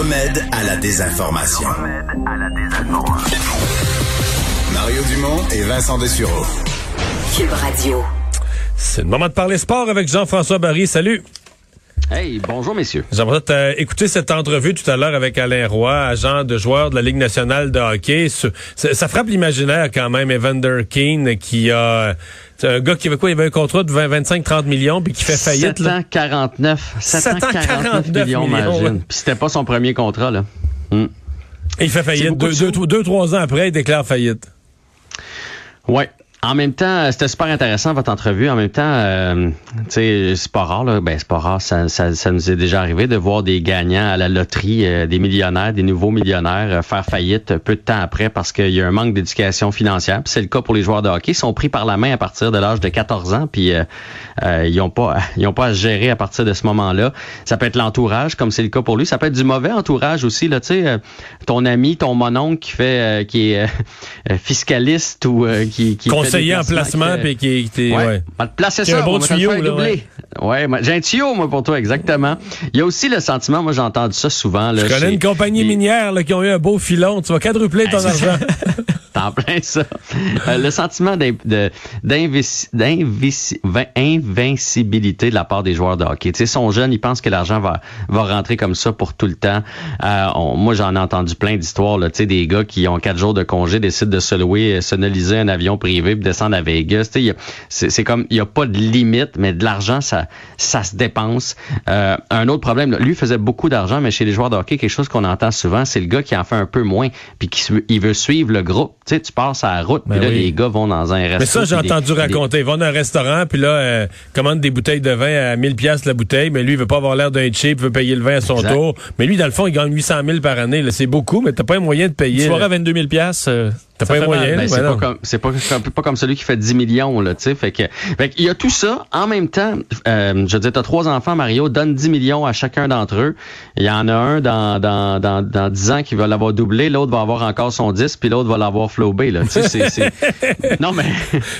Le remède à la désinformation. Mario Dumont et Vincent Dessureau. Cube Radio. C'est le moment de parler sport avec Jean-François Barry. Salut. Hey, bonjour messieurs. J'aimerais euh, écouter cette entrevue tout à l'heure avec Alain Roy, agent de joueur de la Ligue nationale de hockey. Ce- Ça, ça frappe l'imaginaire quand même, Evander Keane, qui a... C'est un gars qui avait quoi? Il avait un contrat de 20, 25-30 millions, puis qui fait faillite. là. 749. 749 749 millions, millions, imagine. ouais. Puis c'était pas son premier contrat, là. Hmm. Et il fait faillite. Deux, de deux, sous. deux, trois ans après, il déclare faillite. Ouais. En même temps, euh, c'était super intéressant votre entrevue. En même temps, euh, c'est pas rare, là. Ben, c'est pas rare. Ça, ça, ça nous est déjà arrivé de voir des gagnants à la loterie, euh, des millionnaires, des nouveaux millionnaires euh, faire faillite peu de temps après parce qu'il y a un manque d'éducation financière. C'est le cas pour les joueurs de hockey. Ils sont pris par la main à partir de l'âge de 14 ans, puis euh, euh, ils ont pas, ils ont pas à se gérer à partir de ce moment-là. Ça peut être l'entourage, comme c'est le cas pour lui. Ça peut être du mauvais entourage aussi, là. Tu sais, ton ami, ton mononcle qui fait, qui est fiscaliste ou qui, qui des Conseiller en placements placement, que- puis qui... qui Ouais. ouais. Va te placer ça. un bon tuyau, là, doubler. Ouais, moi, j'ai un tuyau, moi, pour toi, exactement. Il y a aussi le sentiment, moi, j'ai entendu ça souvent. Là, Je connais une compagnie minière là, qui ont eu un beau filon. Tu vas quadrupler ton argent. T'en plein ça. Euh, le sentiment d'in- de- la part des joueurs de hockey. Tu sais, sont jeunes, ils pensent que l'argent va, va rentrer comme ça pour tout le temps. Euh, on- moi, j'en ai entendu plein d'histoires, tu sais, des gars qui ont quatre jours de congé, décident de se louer, euh, sonoliser un avion privé puis descendre à Vegas. Tu sais, c'est comme, il n'y a pas de limite, mais de l'argent, ça, ça se dépense. Euh, un autre problème, lui faisait beaucoup d'argent, mais chez les joueurs de hockey, quelque chose qu'on entend souvent, c'est le gars qui en fait un peu moins, puis qui il veut suivre le groupe. Tu sais, tu passes à la route, Ben puis là, oui. les gars vont dans un restaurant. Mais ça, j'ai entendu raconter. Ils vont dans un restaurant, puis là, euh, commande des bouteilles de vin à 1000 pièces la bouteille, mais lui, il veut pas avoir l'air d'un cheap, il veut payer le vin à son Exact. tour. Mais lui, dans le fond, il gagne 800 000 par année. C'est beaucoup, mais t'as pas un moyen de payer. Soirée là. à 22 000 euh, T'as pas moyen. Ben, c'est pas comme c'est pas, pas comme celui qui fait 10 millions là, tu sais. Fait que, fait qu'il y a tout ça. En même temps, euh, je veux dire, t'as trois enfants, Mario, donne 10 millions à chacun d'entre eux. Il y en a un dans dans dans, dans 10 ans qui va l'avoir doublé, l'autre va avoir encore son 10, puis l'autre va l'avoir flobé là. Tu sais, c'est, non mais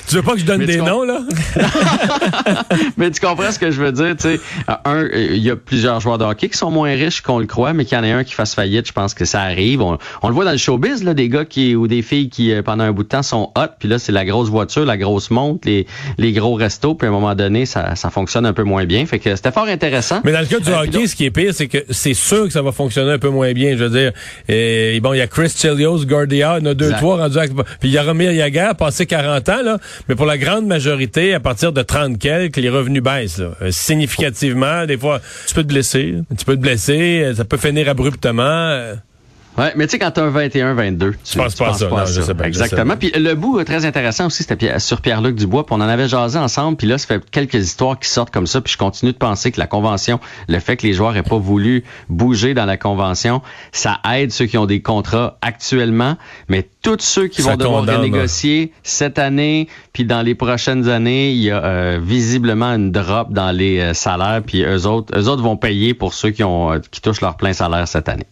Tu veux pas que je donne des noms, là? mais tu comprends ce que je veux dire, tu sais. Un, il y a plusieurs joueurs de hockey qui sont moins riches qu'on le croit, mais qu'il y en ait un qui fasse faillite, je pense que ça arrive. On, on le voit dans le showbiz, là, des gars qui ou des filles qui euh, pendant un bout de temps sont hot, puis là c'est la grosse voiture, la grosse montre, les, les gros restos, puis à un moment donné ça, ça fonctionne un peu moins bien. Fait que c'était fort intéressant. Mais dans le cas du Euh, hockey, ce qui est pire, c'est que c'est sûr que ça va fonctionner un peu moins bien. Je veux dire, et, bon, il y a Chris Chelios, Gordia, il y en a deux, Exact. trois rendus à... Puis il y a Romir Yaguer, passé 40 ans, là. Mais pour la grande majorité, à partir de 30 quelques, les revenus baissent, là, euh, significativement. Des fois, Tu peux te blesser. tu peux te blesser, euh, ça peut finir abruptement. Ouais, mais tu sais, quand t'as un 21-22, tu penses pas à ça. Non, je sais pas, je Exactement. sais. Puis le bout euh, très intéressant aussi, c'était sur Pierre-Luc Dubois. Puis on en avait jasé ensemble. Puis là, ça fait quelques histoires qui sortent comme ça. Puis je continue de penser que la convention, le fait que les joueurs aient pas voulu bouger dans la convention, ça aide ceux qui ont des contrats actuellement. Mais tous ceux qui Ça vont devoir condamne, renégocier cette année, puis dans les prochaines années, il y a euh, visiblement une drop dans les euh, salaires. Puis eux autres, eux autres vont payer pour ceux qui ont euh, qui touchent leur plein salaire cette année.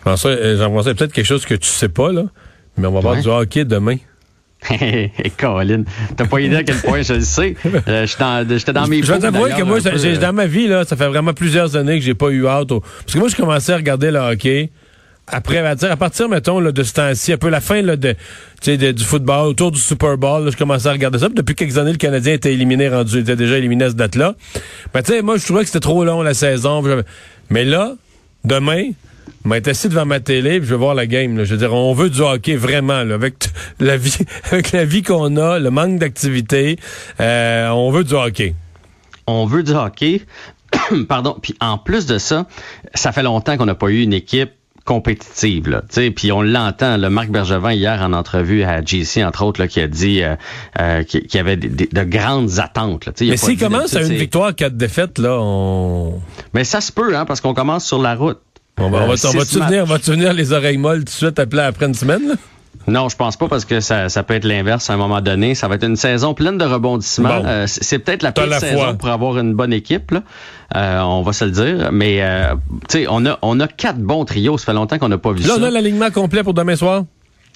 François, euh, Jean-François, peut-être quelque chose que tu sais pas, là. Mais on va voir Ouais. du hockey demain. Hé, Colin, t'as pas idée à quel point je le sais. Euh, J'étais dans, dans mes Je vais t'avouer que moi, peu, euh, dans ma vie, là, ça fait vraiment plusieurs années que j'ai pas eu hâte. au- Parce que moi, je commençais à regarder le hockey. Après, à, dire, à partir, mettons, là, de ce temps-ci, un peu la fin là, de, de- du football, autour du Super Bowl, là, je commençais à regarder ça. Puis depuis quelques années, le Canadien était éliminé, rendu, était déjà éliminé à cette date-là. Mais tu sais, moi, je trouvais que c'était trop long la saison. Mais là, demain, je vais être assis devant ma télé, puis je vais voir la game. là. Je veux dire, on veut du hockey vraiment, là, avec la vie, avec la vie qu'on a, le manque d'activité, euh, on veut du hockey. on veut du hockey. Pardon. Puis en plus de ça, ça fait longtemps qu'on n'a pas eu une équipe compétitive. Là, puis on l'entend, le Marc Bergevin hier en entrevue à GC, entre autres, là, qui a dit euh, euh, qu'il y avait de grandes attentes. Là. Mais s'il commence à une victoire, quatre défaites, là, on... Mais ça se peut, hein, parce qu'on commence sur la route. On va, on va, Euh, on venir, va-tu venir les oreilles molles tout de suite appeler après une semaine, là? Non, je pense pas parce que ça, ça peut être l'inverse à un moment donné. Ça va être une saison pleine de rebondissements. Bon. Euh, c'est peut-être la pire la saison foi. pour avoir une bonne équipe. Là. Euh, on va se le dire. Mais euh, tu sais, on a on a quatre bons trios. Ça fait longtemps qu'on n'a pas vu Là, ça. on a l'alignement complet pour demain soir.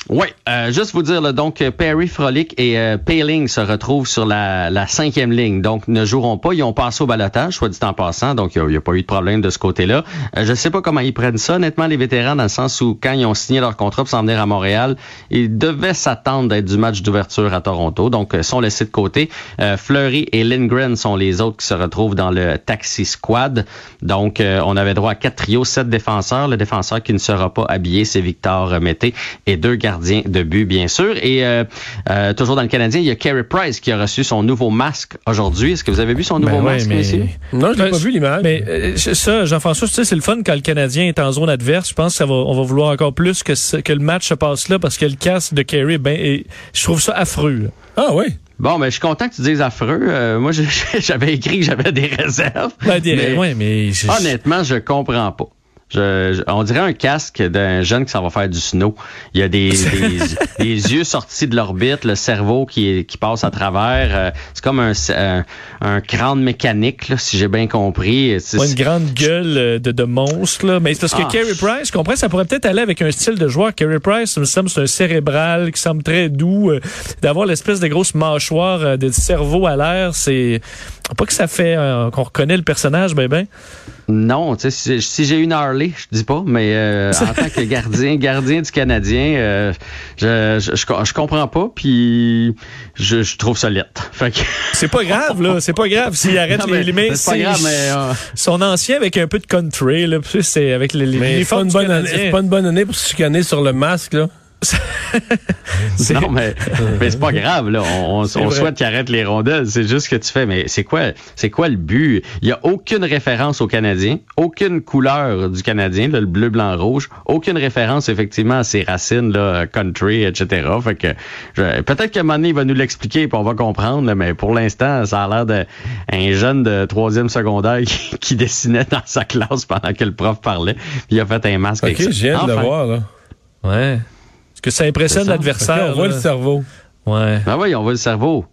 Oui, euh, juste vous dire, là, donc euh, Perry, Frolic et euh, Paling se retrouvent sur la, cinquième ligne. Donc, ne joueront pas. Ils ont passé au balotage, soit dit en passant. Donc, il n'y a, pas eu de problème de ce côté-là. Euh, je ne sais pas comment ils prennent ça, honnêtement, les vétérans, dans le sens où, quand ils ont signé leur contrat pour s'en venir à Montréal, ils devaient s'attendre d'être du match d'ouverture à Toronto. Donc, euh, sont laissés de côté. Fleury et Lindgren sont les autres qui se retrouvent dans le taxi squad. Donc, on avait droit à quatre trios, sept défenseurs. Le défenseur qui ne sera pas habillé, c'est Victor Mété et deux gardiens de but, bien sûr. Et euh, euh, toujours dans le Canadien, il y a Carey Price qui a reçu son nouveau masque aujourd'hui. Est-ce que vous avez vu son nouveau Ben ouais, masque, mais- messieurs? Non, je l'ai Ben, pas vu l'image. Mais euh, ça, Jean-François, tu sais, c'est le fun quand le Canadien est en zone adverse. Je pense qu'on va vouloir encore plus que, ce- que le match se passe là parce que le casque de Kerry, ben, je trouve ça affreux. là. Ah oui. Bon, ben, je suis content que tu dises affreux. Euh, moi, j'avais écrit que j'avais des réserves. Ben, des- Mais- ouais, mais je- Honnêtement, je comprends pas. Je, je- on dirait un casque d'un jeune qui s'en va faire du snow. Il y a des, des, des yeux sortis de l'orbite, le cerveau qui, qui passe à travers. Euh, c'est comme un, un, un crâne mécanique, là, si j'ai bien compris. C'est- pas une grande gueule euh, de, de monstre, là. Mais c'est parce que Ah. Carey Price, je comprends, ça pourrait peut-être aller avec un style de joueur. Carey Price, ça me semble, c'est un cérébral qui semble très doux. euh, D'avoir l'espèce de grosse mâchoire euh, de cerveau à l'air, c'est pas que ça fait euh, qu'on reconnaît le personnage, ben ben. Non, tu sais, si, si j'ai une Harley, je dis pas, mais euh, en tant que gardien, gardien du Canadien, euh, je, je, je, je comprends pas, puis je, je trouve ça lettre. Fait que, C'est pas grave, là. C'est pas grave s'il arrête Non, mais les, les mains. c'est pas grave, mais, euh, Son ancien avec un peu de country, là. Puis c'est avec les, les Mais c'est pas, une bonne année- pas une bonne année pour se chicaner sur le masque, là. C'est- Non, mais, mais c'est pas grave, là. On, on, souhaite qu'il arrête les rondelles. C'est juste ce que tu fais. Mais c'est quoi, c'est quoi le but? Il y a aucune référence au Canadien, aucune couleur du Canadien, là, le bleu, blanc, rouge, aucune référence, effectivement, à ses racines, là, country, etc. Fait que, je- peut-être qu'à un moment donné, il va nous l'expliquer puis on va comprendre, là, mais pour l'instant, ça a l'air d'un jeune de troisième secondaire qui, qui dessinait dans sa classe pendant que le prof parlait. Puis il a fait un masque OK, je viens de le Enfin. voir, là. Ouais. Que ça impressionne l'adversaire? On voit le cerveau. Ouais. Ben oui, on voit le cerveau.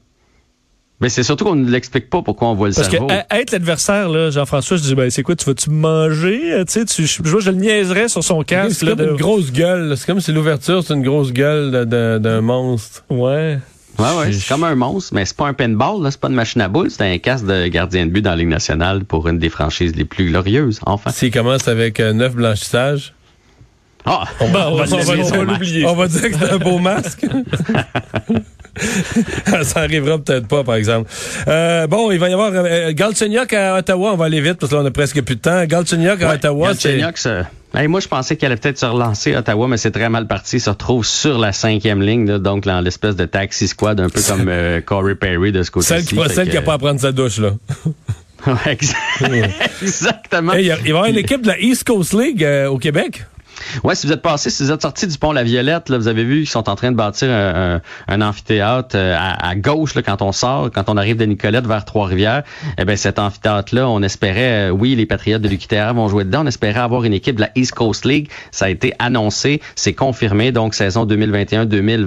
Mais c'est surtout qu'on ne l'explique pas pourquoi on voit le Parce que cerveau. à- être l'adversaire, là, Jean-François, je dis, ben, c'est quoi, tu vas-tu me manger? Euh, Tu sais, tu, je, je, je le niaiserais sur son casque. C'est là, comme de- une grosse gueule. C'est comme si l'ouverture, c'est une grosse gueule de- de- d'un monstre. Ouais. Ouais, ouais, c'est comme un monstre, mais c'est pas un pinball, là, c'est pas une machine à boules, c'est un casque de gardien de but dans la Ligue nationale pour une des franchises les plus glorieuses, enfin. S'il commence avec euh, neuf blanchissages, Ah! Bon, on va, va on va- on va ça. l'oublier. on va dire que c'est un beau masque. Ça arrivera peut-être pas, par exemple. Euh, bon, il va y avoir euh, Galchenyuk à Ottawa. On va aller vite parce que là, on a presque plus de temps. Galchenyuk à Ouais, Ottawa. Galchenyuk, Hey, moi, je pensais qu'elle allait peut-être se relancer à Ottawa, mais c'est très mal parti. Il se retrouve sur la cinquième ligne, là, donc dans l'espèce de taxi squad, un peu comme euh, Corey Perry de ce côté-ci. Celle qui Fait celle que- qui a pas à prendre sa douche, là. Exactement. Hey, il, y a- il va y avoir une équipe de la East Coast League euh, au Québec. Ouais, si vous êtes passé, si vous êtes sorti du pont La Violette, là, vous avez vu qu'ils sont en train de bâtir un, un- un amphithéâtre euh, à, à gauche là, quand on sort, quand on arrive de Nicolette vers Trois-Rivières. Eh ben cet amphithéâtre-là, on espérait, euh, oui, les Patriotes de l'UQTR vont jouer dedans. On espérait avoir une équipe de la East Coast League. Ça a été annoncé, c'est confirmé. Donc saison 2021-2022.